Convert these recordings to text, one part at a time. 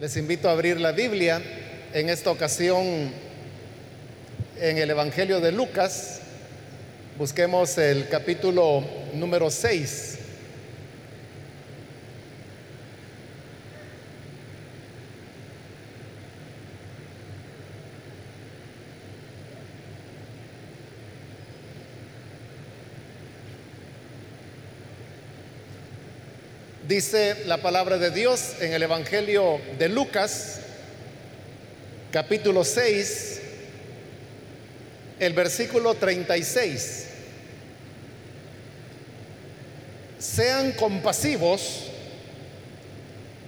Les invito a abrir la Biblia en esta ocasión en el Evangelio de Lucas. Busquemos el capítulo número 6. Dice la palabra de Dios en el Evangelio de Lucas, capítulo 6, el versículo 36. Sean compasivos,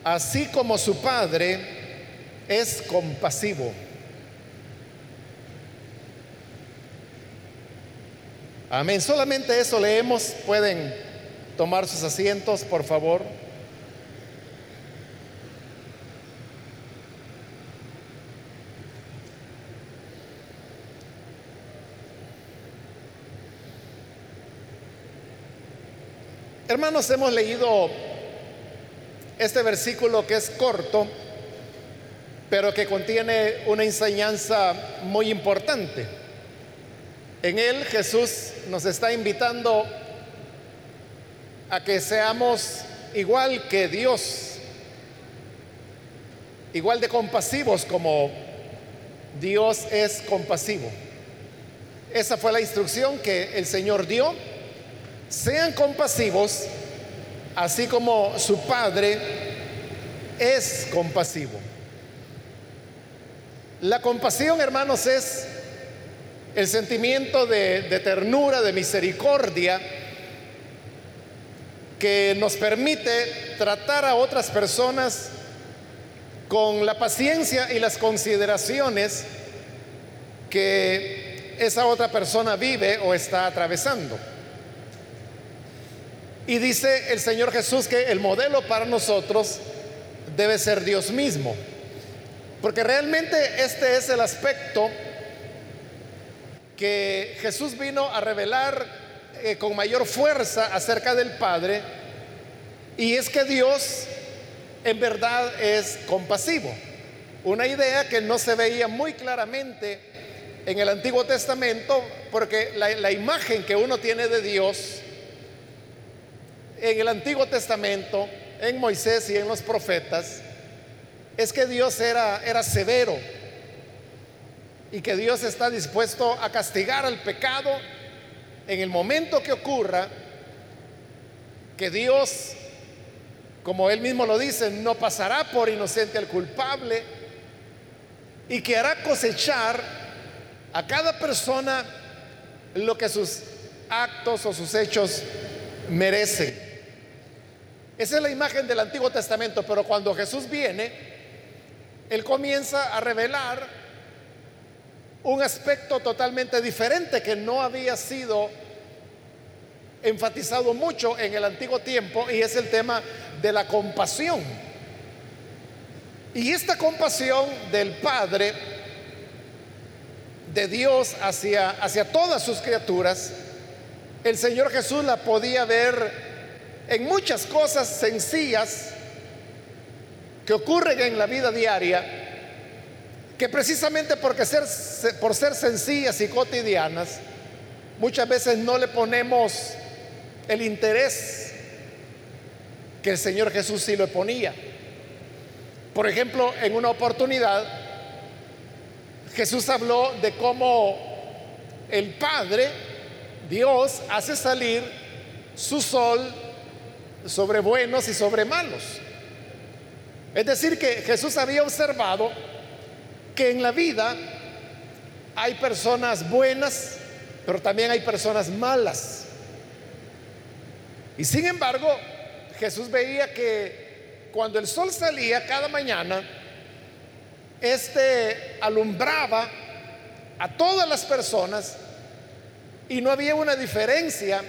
así como su Padre es compasivo. Amén. Solamente eso leemos. Pueden tomar sus asientos, por favor. Hermanos, hemos leído este versículo que es corto, pero que contiene una enseñanza muy importante. En él Jesús nos está invitando a que seamos igual que Dios, igual de compasivos como Dios es compasivo. Esa fue la instrucción que el Señor dio. Sean compasivos, así como su Padre es compasivo. La compasión, hermanos, es el sentimiento de, de ternura, de misericordia, que nos permite tratar a otras personas con la paciencia y las consideraciones que esa otra persona vive o está atravesando. Y dice el Señor Jesús que el modelo para nosotros debe ser Dios mismo. Porque realmente este es el aspecto que Jesús vino a revelar eh, con mayor fuerza acerca del Padre y es que Dios en verdad es compasivo. Una idea que no se veía muy claramente en el Antiguo Testamento porque la, imagen que uno tiene de Dios en el Antiguo Testamento, en Moisés y en los profetas, es que Dios era, era severo y que Dios está dispuesto a castigar al pecado en el momento que ocurra, que Dios, como él mismo lo dice, no pasará por inocente al culpable y que hará cosechar a cada persona lo que sus actos o sus hechos merecen. Esa es la imagen del Antiguo Testamento, pero cuando Jesús viene, Él comienza a revelar un aspecto totalmente diferente que no había sido enfatizado mucho en el antiguo tiempo y es el tema de la compasión. Y esta compasión del Padre, de Dios hacia, hacia todas sus criaturas, el Señor Jesús la podía ver en muchas cosas sencillas que ocurren en la vida diaria que precisamente porque ser, por ser sencillas y cotidianas, muchas veces no le ponemos el interés que el Señor Jesús sí le ponía. Por ejemplo, en una oportunidad, Jesús habló de cómo el Padre, Dios, hace salir su sol sobre buenos y sobre malos. Es decir, que Jesús había observado que en la vida hay personas buenas, pero también hay personas malas. Y sin embargo, Jesús veía que cuando el sol salía cada mañana, este alumbraba a todas las personas y no había una diferencia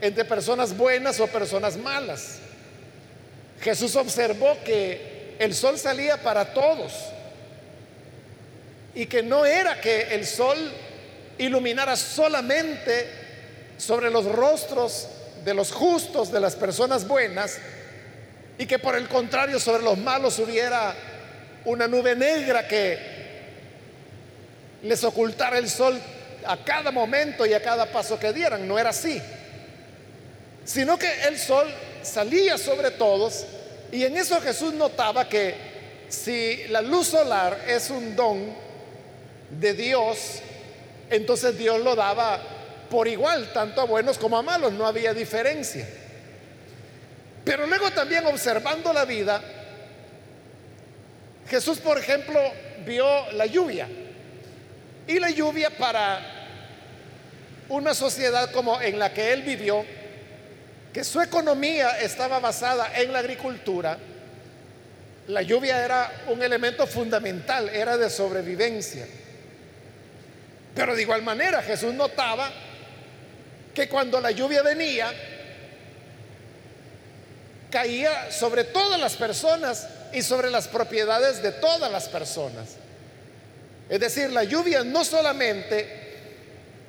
entre personas buenas o personas malas. Jesús observó que el sol salía para todos y que no era que el sol iluminara solamente sobre los rostros de los justos, de las personas buenas, y que por el contrario sobre los malos hubiera una nube negra que les ocultara el sol a cada momento y a cada paso que dieran. No era así. Sino que el sol salía sobre todos y en eso Jesús notaba que si la luz solar es un don de Dios, entonces Dios lo daba por igual, tanto a buenos como a malos, no había diferencia. Pero luego también observando la vida, Jesús, por ejemplo, vio la lluvia. Y la lluvia para una sociedad como en la que él vivió, que su economía estaba basada en la agricultura, la lluvia era un elemento fundamental, era de sobrevivencia. Pero de igual manera Jesús notaba que cuando la lluvia venía, caía sobre todas las personas y sobre las propiedades de todas las personas. Es decir, la lluvia no solamente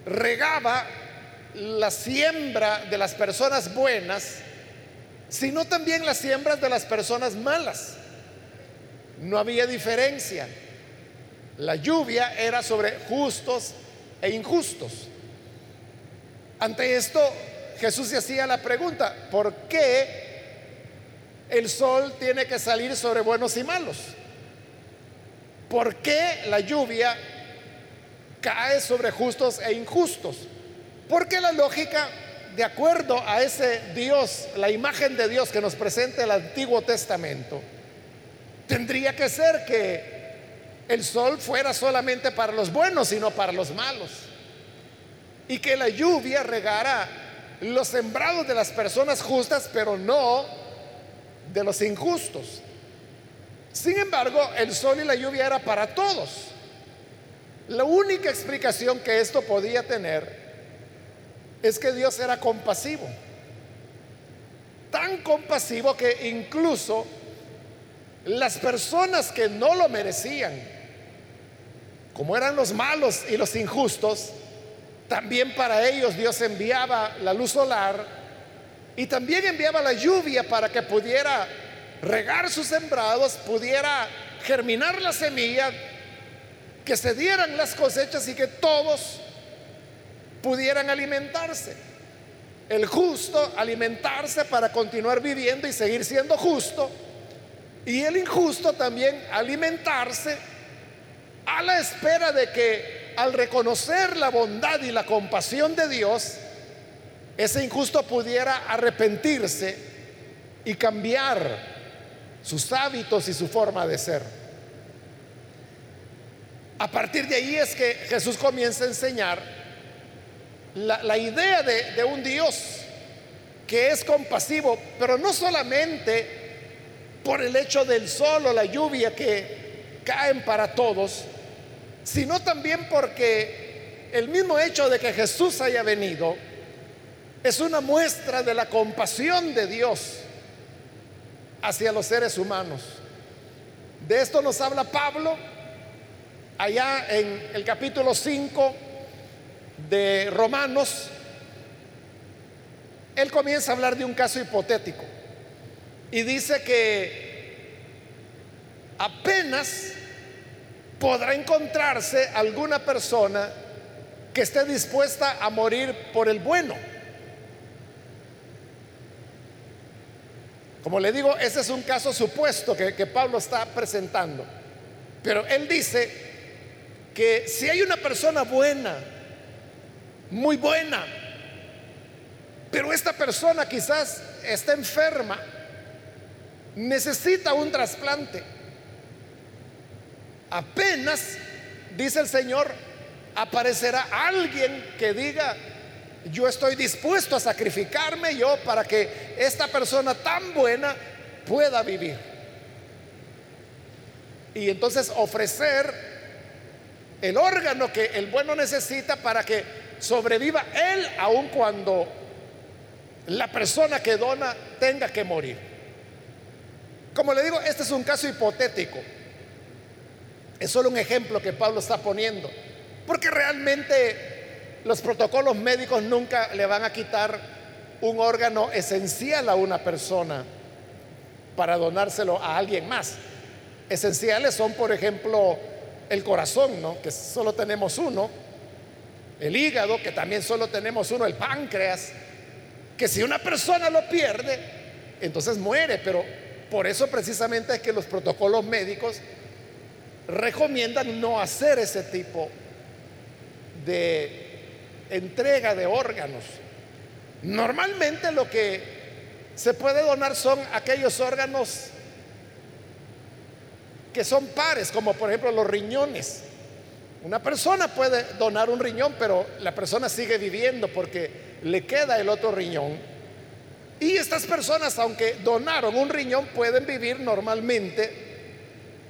regaba la siembra de las personas buenas, sino también las siembras de las personas malas. No había diferencia. La lluvia era sobre justos e injustos. Ante esto, Jesús se hacía la pregunta, ¿por qué el sol tiene que salir sobre buenos y malos? ¿Por qué la lluvia cae sobre justos e injustos? Porque la lógica, de acuerdo a ese Dios, la imagen de Dios que nos presenta el Antiguo Testamento, tendría que ser que el sol fuera solamente para los buenos y no para los malos. Y que la lluvia regara los sembrados de las personas justas, pero no de los injustos. Sin embargo, el sol y la lluvia era para todos. La única explicación que esto podía tener es que Dios era compasivo. Tan compasivo que incluso las personas que no lo merecían, como eran los malos y los injustos, también para ellos Dios enviaba la luz solar y también enviaba la lluvia para que pudiera regar sus sembrados, pudiera germinar la semilla, que se dieran las cosechas y que todos pudieran alimentarse. El justo alimentarse para continuar viviendo y seguir siendo justo. Y el injusto también alimentarse a la espera de que al reconocer la bondad y la compasión de Dios, ese injusto pudiera arrepentirse y cambiar sus hábitos y su forma de ser. A partir de ahí es que Jesús comienza a enseñar la, idea de, un Dios que es compasivo, pero no solamente por el hecho del sol o la lluvia que caen para todos, sino también porque el mismo hecho de que Jesús haya venido es una muestra de la compasión de Dios hacia los seres humanos. De esto nos habla Pablo allá en el capítulo 5 de Romanos. Él comienza a hablar de un caso hipotético y dice que apenas podrá encontrarse alguna persona que esté dispuesta a morir por el bueno. Como le digo, ese es un caso supuesto que, que Pablo está presentando. Pero él dice que si hay una persona buena, muy buena, pero esta persona quizás está enferma, necesita un trasplante, apenas, dice el Señor, aparecerá alguien que diga, yo estoy dispuesto a sacrificarme yo para que esta persona tan buena pueda vivir. Y entonces ofrecer el órgano que el bueno necesita para que sobreviva él aun cuando la persona que dona tenga que morir. Como le digo, este es un caso hipotético. Es solo un ejemplo que Pablo está poniendo. Porque realmente los protocolos médicos nunca le van a quitar un órgano esencial a una persona para donárselo a alguien más. esenciales son, por ejemplo, el corazón, ¿no? que solo tenemos uno, el hígado, que también solo tenemos uno, el páncreas, que si una persona lo pierde, entonces muere, pero por eso precisamente es que los protocolos médicos recomiendan no hacer ese tipo de entrega de órganos. Normalmente lo que se puede donar son aquellos órganos que son pares, como por ejemplo los riñones. Una persona puede donar un riñón, pero la persona sigue viviendo porque le queda el otro riñón. Y estas personas, aunque donaron un riñón, pueden vivir normalmente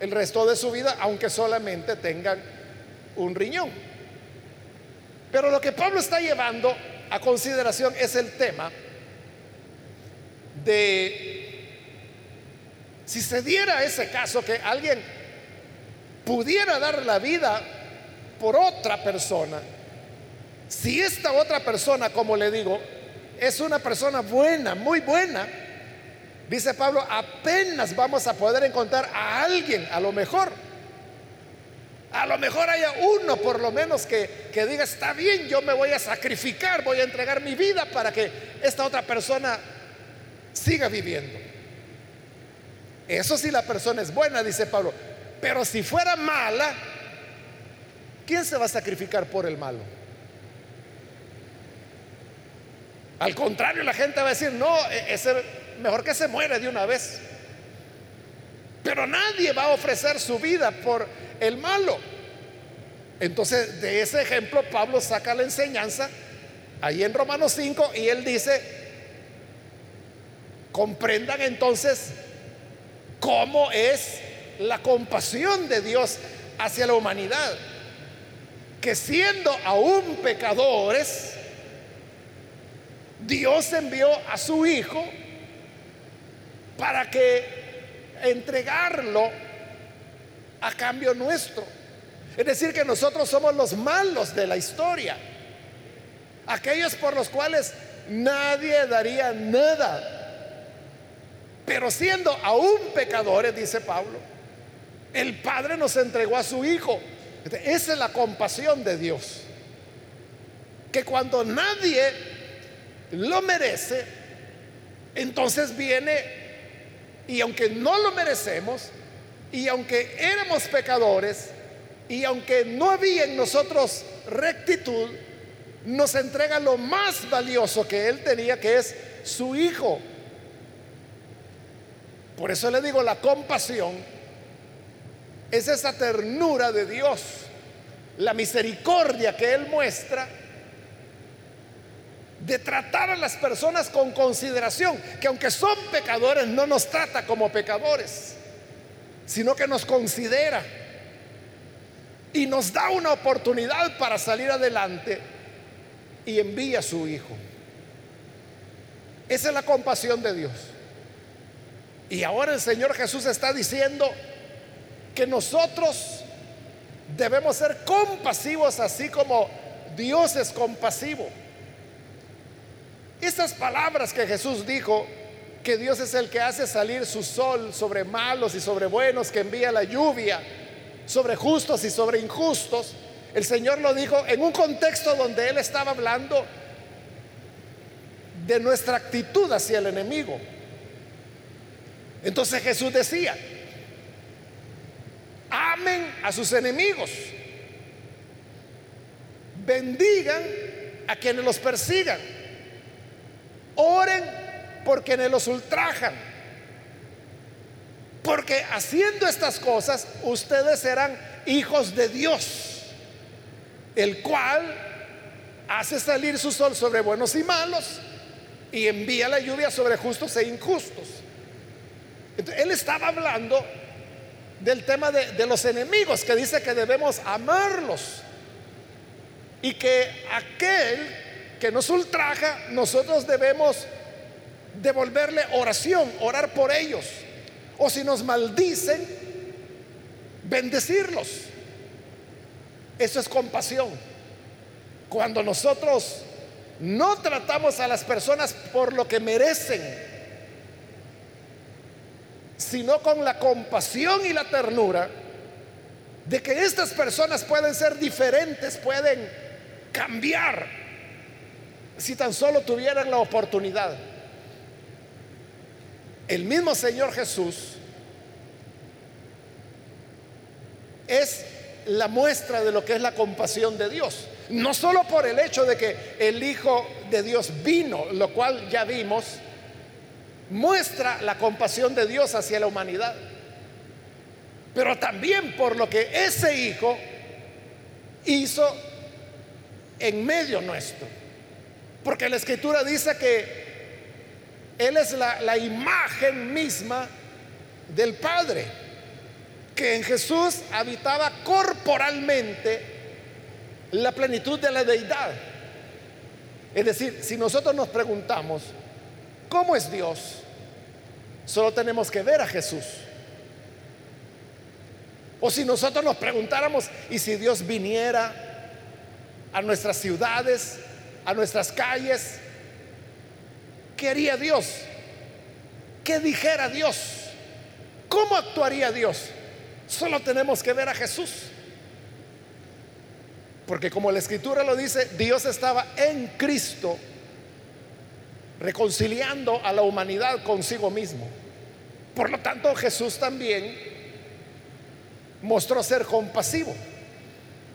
el resto de su vida, aunque solamente tengan un riñón. Pero lo que Pablo está llevando a consideración es el tema de si se diera ese caso que alguien pudiera dar la vida por otra persona, si esta otra persona, como le digo, es una persona buena, muy buena, dice Pablo, apenas vamos a poder encontrar a alguien, a lo mejor. A lo mejor haya uno por lo menos que, que diga, está bien, yo me voy a sacrificar, voy a entregar mi vida para que esta otra persona siga viviendo. Eso si la persona es buena, dice Pablo. Pero si fuera mala, ¿quién se va a sacrificar por el malo? Al contrario, la gente va a decir, no, e-, es mejor que se muere de una vez. Pero nadie va a ofrecer su vida por el malo. Entonces, de ese ejemplo, Pablo saca la enseñanza ahí en Romanos 5 y él dice, comprendan entonces cómo es la compasión de Dios hacia la humanidad, que siendo aún pecadores, Dios envió a su Hijo para que entregarlo a cambio nuestro. Es decir, que nosotros somos los malos de la historia, aquellos por los cuales nadie daría nada. Pero siendo aún pecadores, dice Pablo, el Padre nos entregó a su Hijo. Esa es la compasión de Dios. Que cuando nadie lo merece, entonces viene y aunque no lo merecemos, y aunque éramos pecadores, y aunque no había en nosotros rectitud, nos entrega lo más valioso que Él tenía, que es su Hijo. Por eso le digo, la compasión es esa ternura de Dios, la misericordia que Él muestra de tratar a las personas con consideración, que aunque son pecadores no nos trata como pecadores, sino que nos considera y nos da una oportunidad para salir adelante y envía a su Hijo. Esa es la compasión de Dios. Y ahora el Señor Jesús está diciendo que nosotros debemos ser compasivos así como Dios es compasivo. Estas palabras que Jesús dijo, que Dios es el que hace salir su sol sobre malos y sobre buenos, que envía la lluvia sobre justos y sobre injustos, el Señor lo dijo en un contexto donde Él estaba hablando de nuestra actitud hacia el enemigo. Entonces Jesús decía, amen a sus enemigos, bendigan a quienes los persigan Oren por quienes los ultrajan. Porque haciendo estas cosas ustedes serán hijos de Dios, el cual hace salir su sol sobre buenos y malos y envía la lluvia sobre justos e injustos. él estaba hablando del tema de, de los enemigos, que dice que debemos amarlos y que aquel que nos ultraja, nosotros debemos devolverle oración, orar por ellos. O si nos maldicen, bendecirlos. Eso es compasión. Cuando nosotros no tratamos a las personas por lo que merecen, sino con la compasión y la ternura de que estas personas pueden ser diferentes, pueden cambiar, si tan solo tuvieran la oportunidad. El mismo Señor Jesús es la muestra de lo que es la compasión de Dios. No solo por el hecho de que el Hijo de Dios vino, lo cual ya vimos, muestra la compasión de Dios hacia la humanidad, pero también por lo que ese Hijo hizo en medio nuestro. Porque la Escritura dice que Él es la, imagen misma del Padre, que en Jesús habitaba corporalmente la plenitud de la deidad. Es decir, si nosotros nos preguntamos, ¿cómo es Dios? Solo tenemos que ver a Jesús. O si nosotros nos preguntáramos, ¿y si Dios viniera a nuestras ciudades, a nuestras calles? ¿Qué haría Dios? ¿Qué dijera Dios? ¿Cómo actuaría Dios? Solo tenemos que ver a Jesús. Porque como la escritura lo dice, Dios estaba en Cristo reconciliando a la humanidad consigo mismo. Por lo tanto, Jesús también mostró ser compasivo.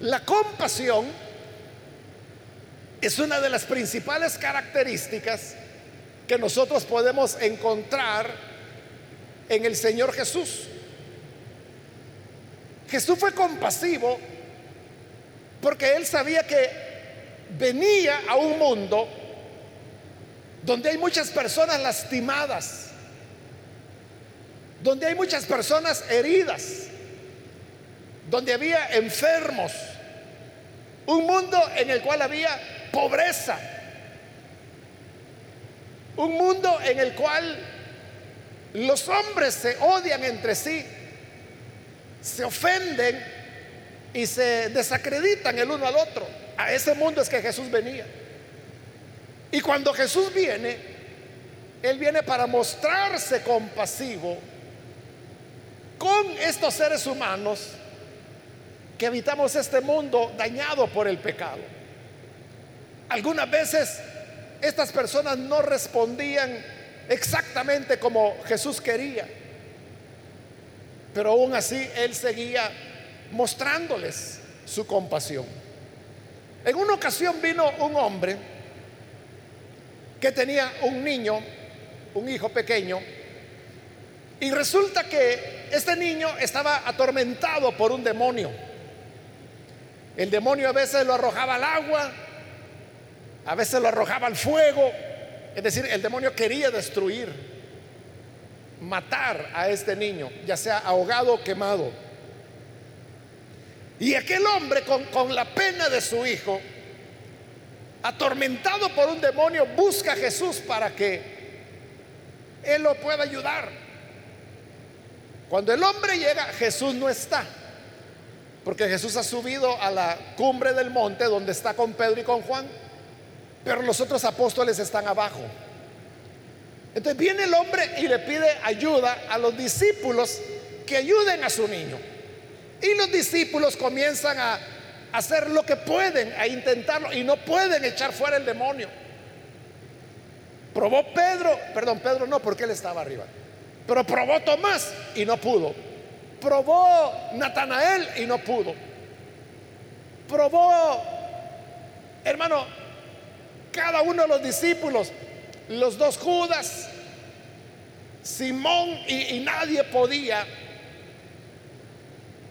La compasión es una de las principales características que nosotros podemos encontrar en el Señor Jesús. Jesús fue compasivo porque él sabía que venía a un mundo donde hay muchas personas lastimadas, donde hay muchas personas heridas, donde había enfermos, un mundo en el cual había pobreza, un mundo en el cual los hombres se odian entre sí, se ofenden y se desacreditan el uno al otro. A ese mundo es que Jesús venía. Y cuando Jesús viene, Él viene para mostrarse compasivo con estos seres humanos que habitamos este mundo dañado por el pecado. Algunas veces estas personas no respondían exactamente como Jesús quería, pero aún así Él seguía mostrándoles su compasión. En una ocasión vino un hombre que tenía un niño, un hijo pequeño, y resulta que este niño estaba atormentado por un demonio. El demonio a veces lo arrojaba al agua, a veces lo arrojaba al fuego, es decir, el demonio quería destruir, matar a este niño, ya sea ahogado o quemado. Y aquel hombre con, la pena de su hijo, atormentado por un demonio, busca a Jesús para que Él lo pueda ayudar. Cuando el hombre llega, Jesús no está. Porque Jesús ha subido a la cumbre del monte donde está con Pedro y con Juan. Pero los otros apóstoles están abajo. Entonces viene el hombre y le pide ayuda a los discípulos que ayuden a su niño. Y los discípulos comienzan a hacer lo que pueden, a intentarlo, y no pueden echar fuera el demonio. Probó Pedro, perdón, Pedro no, porque él estaba arriba. Pero probó Tomás y no pudo. Probó Natanael y no pudo. Probó, hermano, cada uno de los discípulos, los dos Judas, Simón y, nadie podía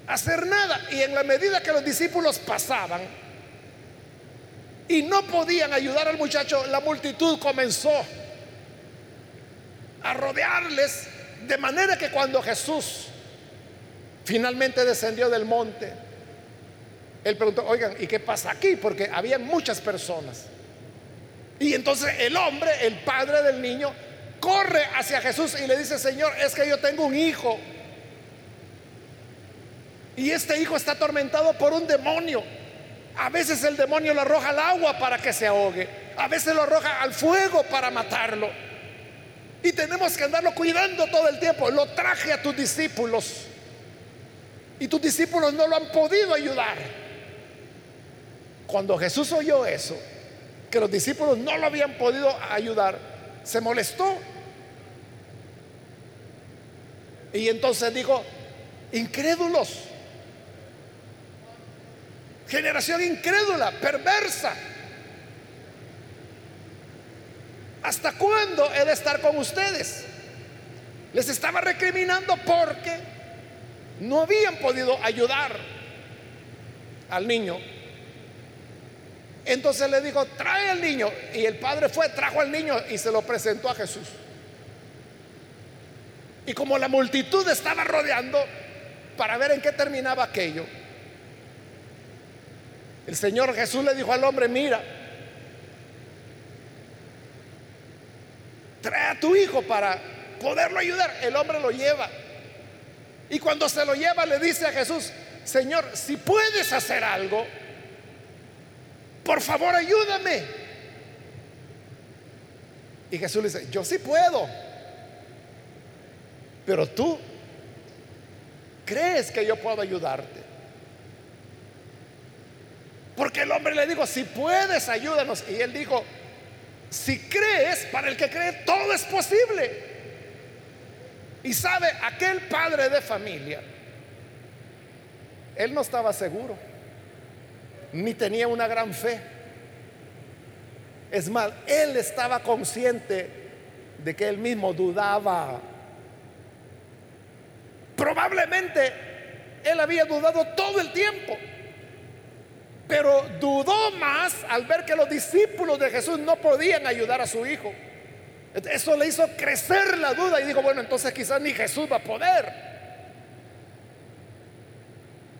hacer nada. Y en la medida que los discípulos pasaban y no podían ayudar al muchacho, la multitud comenzó a rodearles de manera que cuando Jesús finalmente descendió del monte, él preguntó, oigan, ¿y qué pasa aquí? Porque había muchas personas. Y entonces el hombre, el padre del niño, corre hacia Jesús y le dice, Señor, es que yo tengo un hijo y este hijo está atormentado por un demonio. A veces el demonio lo arroja al agua para que se ahogue. A veces lo arroja al fuego para matarlo. Y tenemos que andarlo cuidando todo el tiempo. Lo traje a tus discípulos. Y tus discípulos no lo han podido ayudar. Cuando Jesús oyó eso, que los discípulos no lo habían podido ayudar, se molestó. Y entonces dijo, incrédulos, generación incrédula, perversa. ¿Hasta cuándo he de estar con ustedes? Les estaba recriminando porque no habían podido ayudar al niño. Entonces le dijo, trae al niño. Y el padre fue, trajo al niño y se lo presentó a Jesús. Y como la multitud estaba rodeando para ver en qué terminaba aquello, el Señor Jesús le dijo al hombre, mira, trae a tu hijo para poderlo ayudar. El hombre lo lleva. Y cuando se lo lleva le dice a Jesús, Señor, si puedes hacer algo, por favor ayúdame. Y Jesús le dice, yo sí puedo. Pero tú crees que yo puedo ayudarte. Porque el hombre le dijo, si puedes, ayúdanos. Y él dijo, si crees, para el que cree, todo es posible. Y sabe, aquel padre de familia, él no estaba seguro, ni tenía una gran fe. Es más, él estaba consciente de que él mismo dudaba. Probablemente él había dudado todo el tiempo. Pero dudó más al ver que los discípulos de Jesús no podían ayudar a su hijo. Eso le hizo crecer la duda y dijo, bueno, entonces quizás ni Jesús va a poder.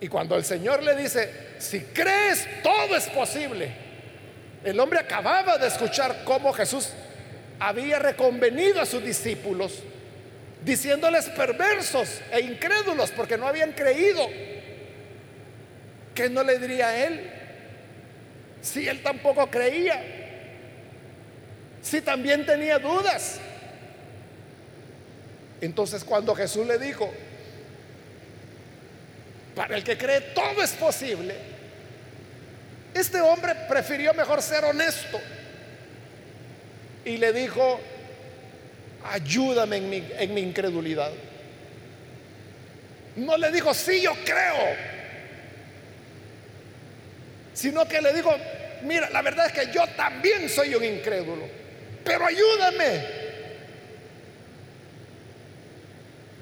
Y cuando el Señor le dice, si crees, todo es posible. El hombre acababa de escuchar cómo Jesús había reconvenido a sus discípulos, diciéndoles perversos e incrédulos porque no habían creído. ¿Qué no le diría a él? si él tampoco creía? Si también tenía dudas. Entonces cuando Jesús le dijo, para el que cree todo es posible, este hombre prefirió mejor ser honesto y le dijo, ayúdame en mi, incredulidad. No le dijo, sí, yo creo sino que le digo, mira, la verdad es que yo también soy un incrédulo, pero ayúdame.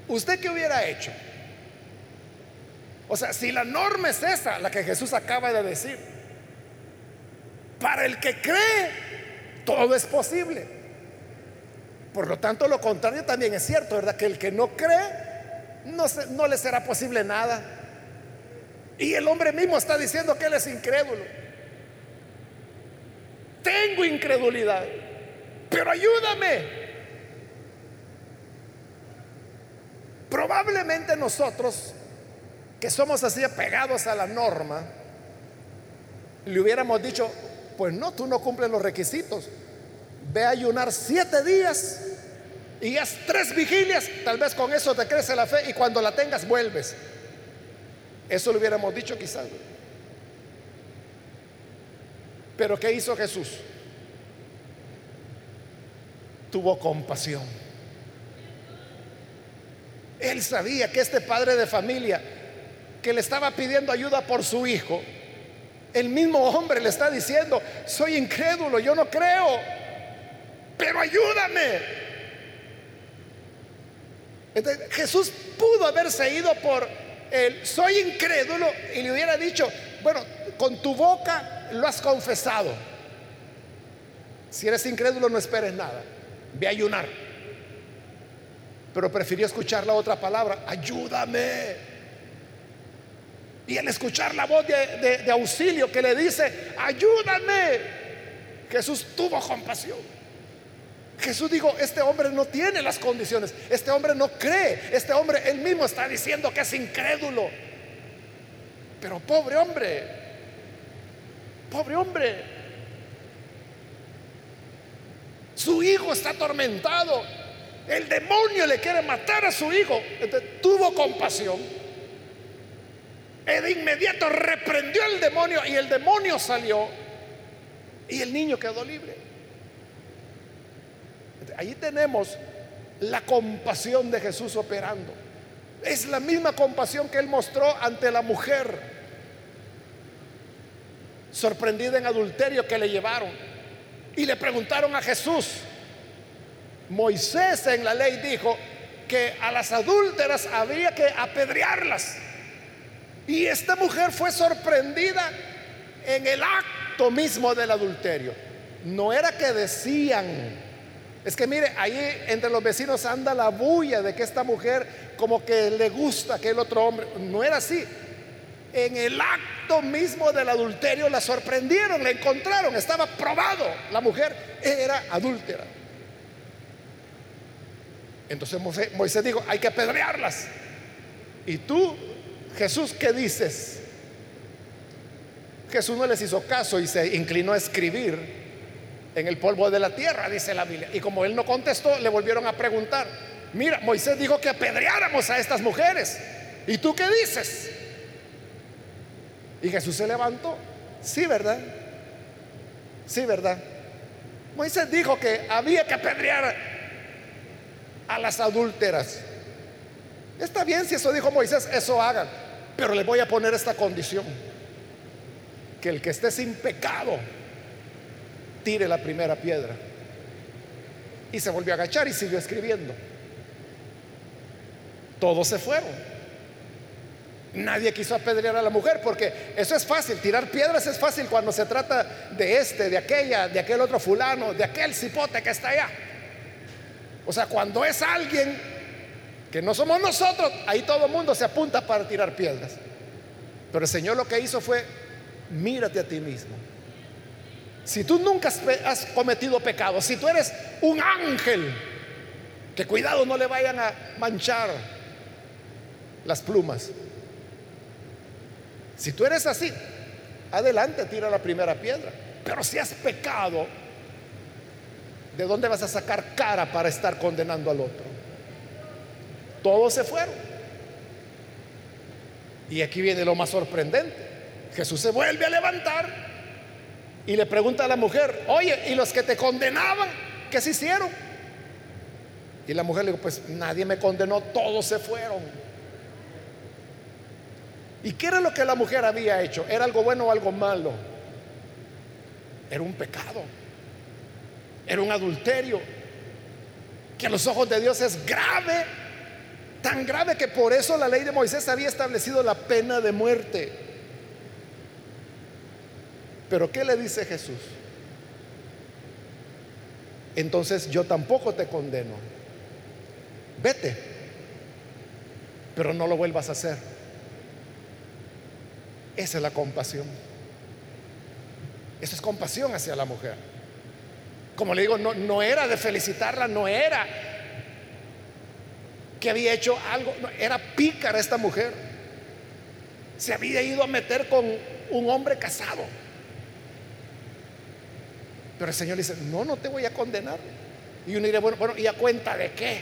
¿Usted qué hubiera hecho? O sea, si la norma es esa, la que Jesús acaba de decir, para el que cree, todo es posible. Por lo tanto, lo contrario también es cierto, ¿verdad? Que el que no cree, no, no le será posible nada. Y el hombre mismo está diciendo que él es incrédulo. Tengo incredulidad, pero ayúdame. Probablemente nosotros, que somos así apegados a la norma, le hubiéramos dicho, pues no, tú no cumples los requisitos. Ve a ayunar siete días y haz tres vigilias, tal vez con eso te crece la fe y cuando la tengas vuelves. Eso lo hubiéramos dicho quizás. Pero ¿qué hizo Jesús? Tuvo compasión. Él sabía que este padre de familia que le estaba pidiendo ayuda por su hijo, el mismo hombre le está diciendo, soy incrédulo, yo no creo, pero ayúdame. Jesús pudo haberse ido por el soy incrédulo y le hubiera dicho, bueno, con tu boca lo has confesado. Si eres incrédulo no esperes nada, ve a ayunar. Pero prefirió escuchar la otra palabra, ayúdame. Y al escuchar la voz de, auxilio que le dice, ayúdame, Jesús tuvo compasión. Jesús dijo, este hombre no tiene las condiciones, este hombre no cree, este hombre él mismo está diciendo que es incrédulo. Pero pobre hombre, pobre hombre, su hijo está atormentado El demonio le quiere matar a su hijo. tuvo compasión. Y de inmediato reprendió al demonio y el demonio salió y el niño quedó libre. Ahí tenemos la compasión de Jesús operando. Es la misma compasión que él mostró ante la mujer sorprendida en adulterio que le llevaron. Y le preguntaron a Jesús, Moisés en la ley dijo que a las adúlteras había que apedrearlas. Y esta mujer fue sorprendida en el acto mismo del adulterio. No era que decían, es que mire, ahí entre los vecinos anda la bulla de que esta mujer como que le gusta aquel otro hombre. No era así. En el acto mismo del adulterio la sorprendieron, la encontraron, estaba probado. La mujer era adúltera. Entonces Moisés dijo, hay que apedrearlas. Y tú, Jesús, ¿qué dices? Jesús no les hizo caso y se inclinó a escribir en el polvo de la tierra, dice la Biblia. Y como él no contestó, le volvieron a preguntar, mira, Moisés dijo que apedreáramos a estas mujeres. ¿Y tú qué dices? Y Jesús se levantó. Sí, ¿verdad? Sí, ¿verdad? Moisés dijo que había que apedrear a las adúlteras. Está bien si eso dijo Moisés, eso hagan. Pero le voy a poner esta condición. Que el que esté sin pecado tire la primera piedra. Y se volvió a agachar y siguió escribiendo. Todos se fueron. Nadie quiso apedrear a la mujer porque eso es fácil, tirar piedras es fácil cuando se trata de este, de aquella, de aquel otro fulano, de aquel cipote que está allá. O sea, cuando es alguien que no somos nosotros, ahí todo el mundo se apunta para tirar piedras. Pero el Señor lo que hizo fue, mírate a ti mismo. Si tú nunca has cometido pecado, si tú eres un ángel, que cuidado no le vayan a manchar las plumas. Si tú eres así, adelante, tira la primera piedra. Pero si has pecado, ¿de dónde vas a sacar cara para estar condenando al otro? Todos se fueron. Y aquí viene lo más sorprendente. Jesús se vuelve a levantar y le pregunta a la mujer, oye, ¿y los que te condenaban, qué se hicieron? Y la mujer le dijo, pues nadie me condenó, todos se fueron. ¿Y qué era lo que la mujer había hecho? ¿Era algo bueno o algo malo? Era un pecado. Era un adulterio. Que a los ojos de Dios es grave. Tan grave que por eso la ley de Moisés había establecido la pena de muerte. Pero ¿qué le dice Jesús? Entonces yo tampoco te condeno. Vete, pero no lo vuelvas a hacer. Esa es la compasión. Esa es compasión hacia la mujer. Como le digo, no, no era de felicitarla, no era que había hecho algo, era pícara esta mujer. Se había ido a meter con un hombre casado. Pero el Señor dice, no, no te voy a condenar. Y uno diría, bueno, bueno, ¿y a cuenta de qué?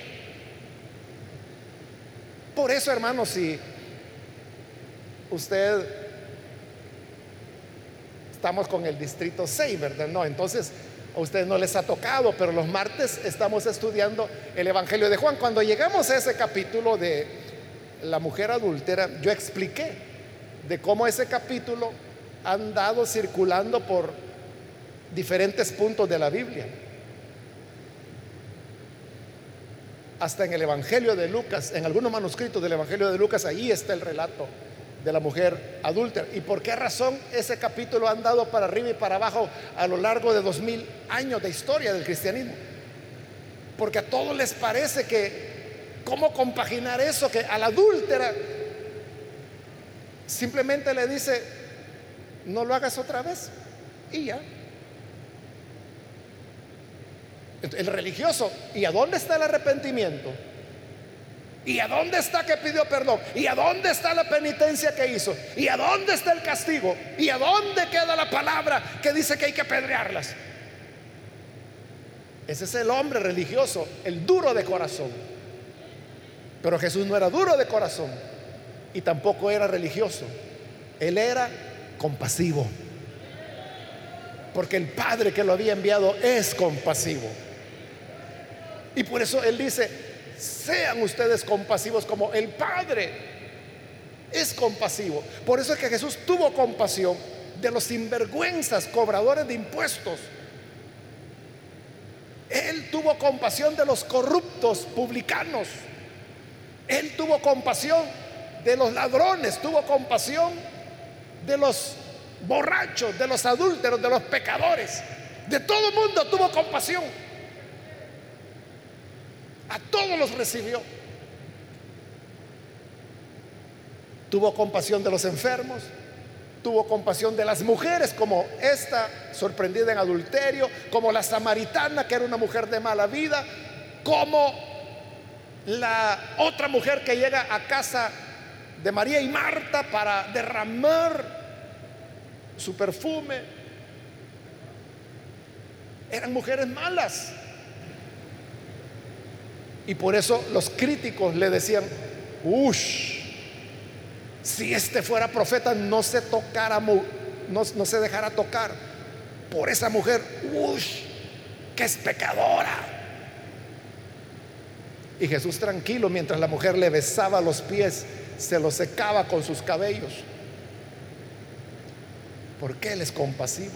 Por eso, hermanos, si usted estamos con el distrito 6, ¿verdad? No, entonces a ustedes no les ha tocado, pero los martes estamos estudiando el Evangelio de Juan. Cuando llegamos a ese capítulo de la mujer adúltera, yo expliqué de cómo ese capítulo ha andado circulando por diferentes puntos de la Biblia. Hasta en el Evangelio de Lucas, en algunos manuscritos del Evangelio de Lucas, ahí está el relato de la mujer adúltera. ¿Y por qué razón ese capítulo ha andado para arriba y para abajo a lo largo de dos mil años de historia del cristianismo? Porque a todos les parece que, ¿cómo compaginar eso? Que a la adúltera simplemente le dice, no lo hagas otra vez y ya. El religioso, ¿y a dónde está el arrepentimiento? ¿Y a dónde está que pidió perdón? ¿Y a dónde está la penitencia que hizo? ¿Y a dónde está el castigo? ¿Y a dónde queda la palabra que dice que hay que apedrearlas? Ese es el hombre religioso, el duro de corazón. Pero Jesús no era duro de corazón y tampoco era religioso. Él era compasivo. Porque el Padre que lo había enviado es compasivo. Y por eso Él dice, sean ustedes compasivos como el Padre es compasivo. Por eso es que Jesús tuvo compasión de los sinvergüenzas, cobradores de impuestos. Él tuvo compasión de los corruptos publicanos. Él tuvo compasión de los ladrones, tuvo compasión de los borrachos, de los adúlteros, de los pecadores. De todo el mundo tuvo compasión. A todos los recibió. Tuvo compasión de los enfermos, tuvo compasión de las mujeres, como esta sorprendida en adulterio, como la samaritana, que era una mujer de mala vida, como la otra mujer que llega a casa de María y Marta para derramar su perfume. Eran mujeres malas. Y por eso los críticos le decían, ush, si este fuera profeta no se tocara, no, no se dejara tocar por esa mujer, ush, que es pecadora. Y Jesús tranquilo mientras la mujer le besaba los pies, se los secaba con sus cabellos. Porque Él es compasivo.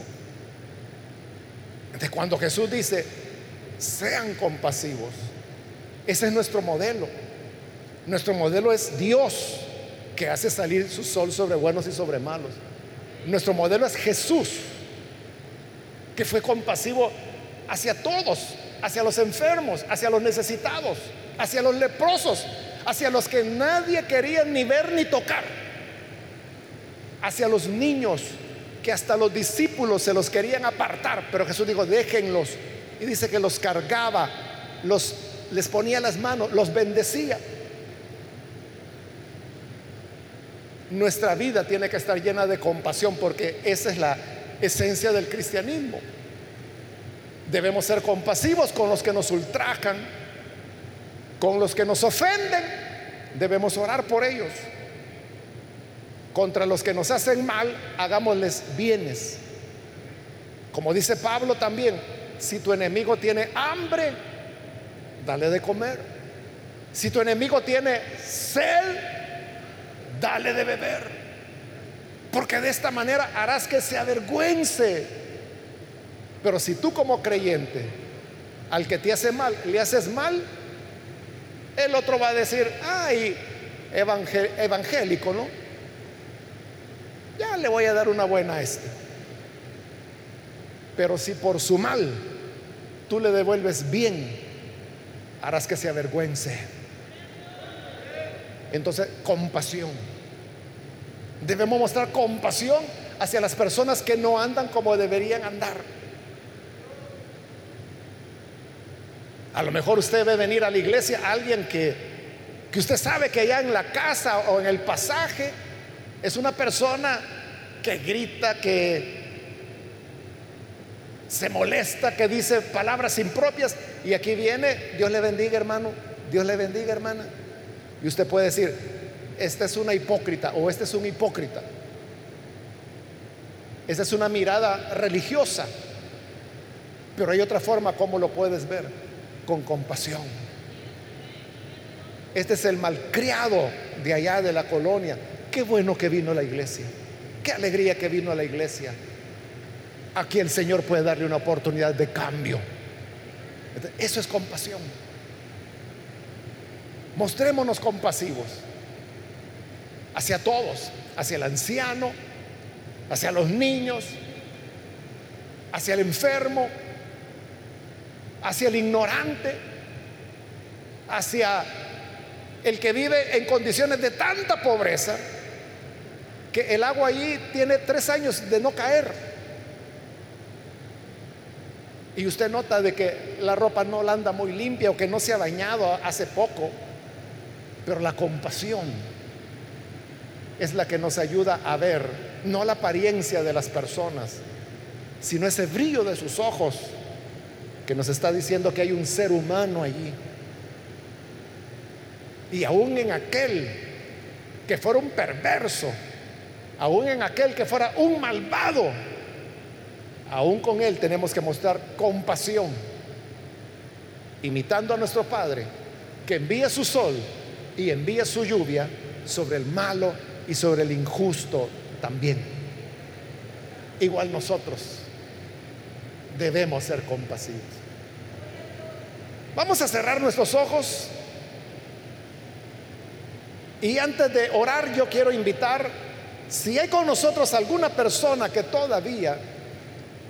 De cuando Jesús dice, sean compasivos, ese es nuestro modelo. Nuestro modelo es Dios que hace salir su sol sobre buenos y sobre malos. Nuestro modelo es Jesús, que fue compasivo hacia todos, hacia los enfermos, hacia los necesitados, hacia los leprosos, hacia los que nadie quería ni ver ni tocar, hacia los niños que hasta los discípulos se los querían apartar, pero Jesús dijo, déjenlos. Y dice que los cargaba, los les ponía las manos, los bendecía. Nuestra vida tiene que estar llena de compasión porque esa es la esencia del cristianismo. Debemos ser compasivos con los que nos ultrajan, con los que nos ofenden. Debemos orar por ellos. Contra los que nos hacen mal, hagámosles bienes. Como dice Pablo también, si tu enemigo tiene hambre, dale de comer. Si tu enemigo tiene sed, dale de beber. Porque de esta manera harás que se avergüence. Pero si tú como creyente, al que te hace mal, le haces mal, el otro va a decir, ay, evangélico, ¿no? Ya le voy a dar una buena a este. Pero si por su mal tú le devuelves bien, harás que se avergüence. Entonces, compasión. Debemos mostrar compasión hacia las personas que no andan como deberían andar. A lo mejor usted ve venir a la iglesia a alguien que, que usted sabe que allá en la casa o en el pasaje es una persona que grita, que se molesta, que dice palabras impropias. Y aquí viene, Dios le bendiga hermano, Dios le bendiga hermana. Y usted puede decir, esta es una hipócrita o este es un hipócrita. Esa es una mirada religiosa. Pero hay otra forma como lo puedes ver, con compasión. Este es el malcriado de allá de la colonia. Qué bueno que vino a la iglesia. Qué alegría que vino a la iglesia aquí el Señor puede darle una oportunidad de cambio. Eso es compasión. Mostrémonos compasivos hacia todos, hacia el anciano, hacia los niños, hacia el enfermo, hacia el ignorante, hacia el que vive en condiciones de tanta pobreza que el agua allí tiene tres años de no caer. Y usted nota de que la ropa no la anda muy limpia o que no se ha bañado hace poco. Pero la compasión es la que nos ayuda a ver no la apariencia de las personas, sino ese brillo de sus ojos que nos está diciendo que hay un ser humano allí. Y aún en aquel que fuera un perverso, aún en aquel que fuera un malvado, aún con él tenemos que mostrar compasión, imitando a nuestro Padre, que envía su sol y envía su lluvia sobre el malo y sobre el injusto también. Igual nosotros debemos ser compasivos. Vamos a cerrar nuestros ojos y antes de orar yo quiero invitar, si hay con nosotros alguna persona que todavía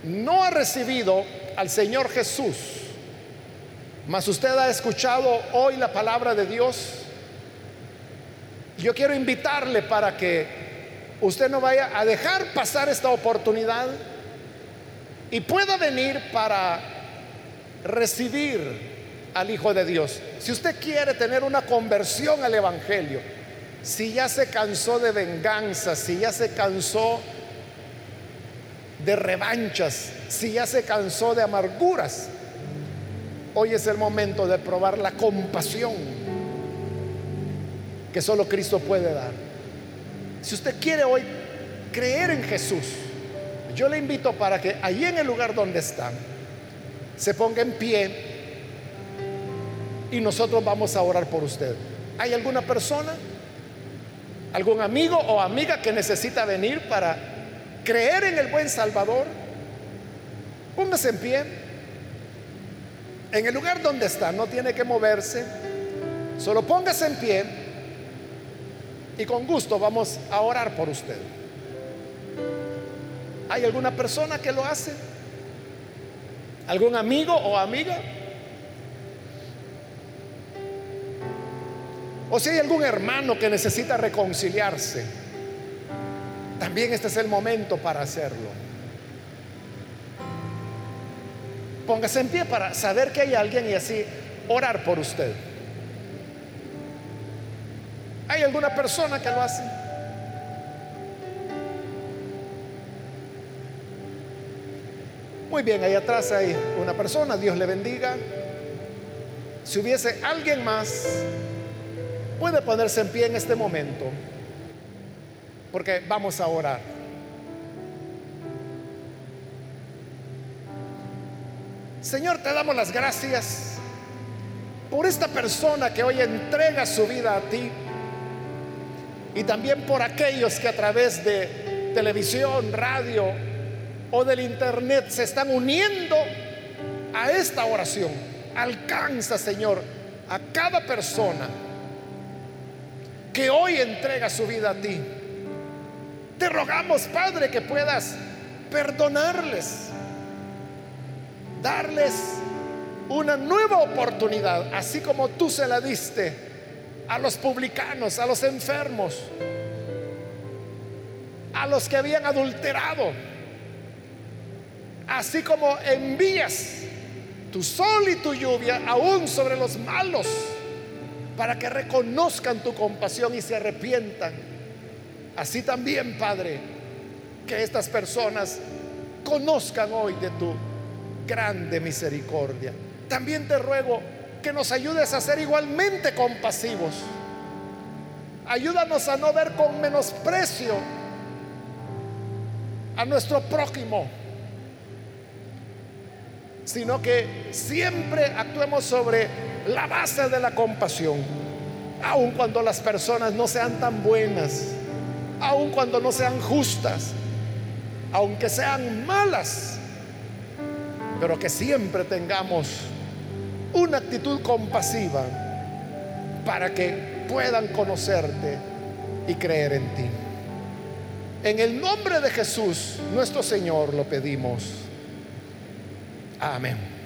no ha recibido al Señor Jesús, mas usted ha escuchado hoy la palabra de Dios, yo quiero invitarle para que usted no vaya a dejar pasar esta oportunidad y pueda venir para recibir al Hijo de Dios. Si usted quiere tener una conversión al Evangelio, si ya se cansó de venganza, si ya se cansó de revanchas, si ya se cansó de amarguras, hoy es el momento de probar la compasión que solo Cristo puede dar. Si usted quiere hoy creer en Jesús, yo le invito para que allí en el lugar donde está, se ponga en pie y nosotros vamos a orar por usted. ¿Hay alguna persona, algún amigo o amiga que necesita venir para creer en el buen Salvador? Póngase en pie. En el lugar donde está, no tiene que moverse. Solo póngase en pie y con gusto vamos a orar por usted. ¿Hay alguna persona que lo hace? ¿Algún amigo o amiga? O si hay algún hermano que necesita reconciliarse, también este es el momento para hacerlo. Póngase en pie para saber que hay alguien y así orar por usted. ¿Hay alguna persona que lo hace? Muy bien, ahí atrás hay una persona, Dios le bendiga. Si hubiese alguien más, puede ponerse en pie en este momento, porque vamos a orar. Señor, te damos las gracias por esta persona que hoy entrega su vida a ti y también por aquellos que a través de televisión, radio o del internet se están uniendo a esta oración. Alcanza, Señor, a cada persona que hoy entrega su vida a ti. Te rogamos, Padre, que puedas perdonarles, darles una nueva oportunidad, así como tú se la diste a los publicanos, a los enfermos, a los que habían adulterado, así como envías tu sol y tu lluvia aún sobre los malos, para que reconozcan tu compasión y se arrepientan. Así también, Padre, que estas personas conozcan hoy de tu grande misericordia. También te ruego que nos ayudes a ser igualmente compasivos. Ayúdanos a no ver con menosprecio a nuestro prójimo, sino que siempre actuemos sobre la base de la compasión, aun cuando las personas no sean tan buenas, aun cuando no sean justas, aunque sean malas, pero que siempre tengamos una actitud compasiva para que puedan conocerte y creer en ti. En el nombre de Jesús, nuestro Señor, lo pedimos. Amén.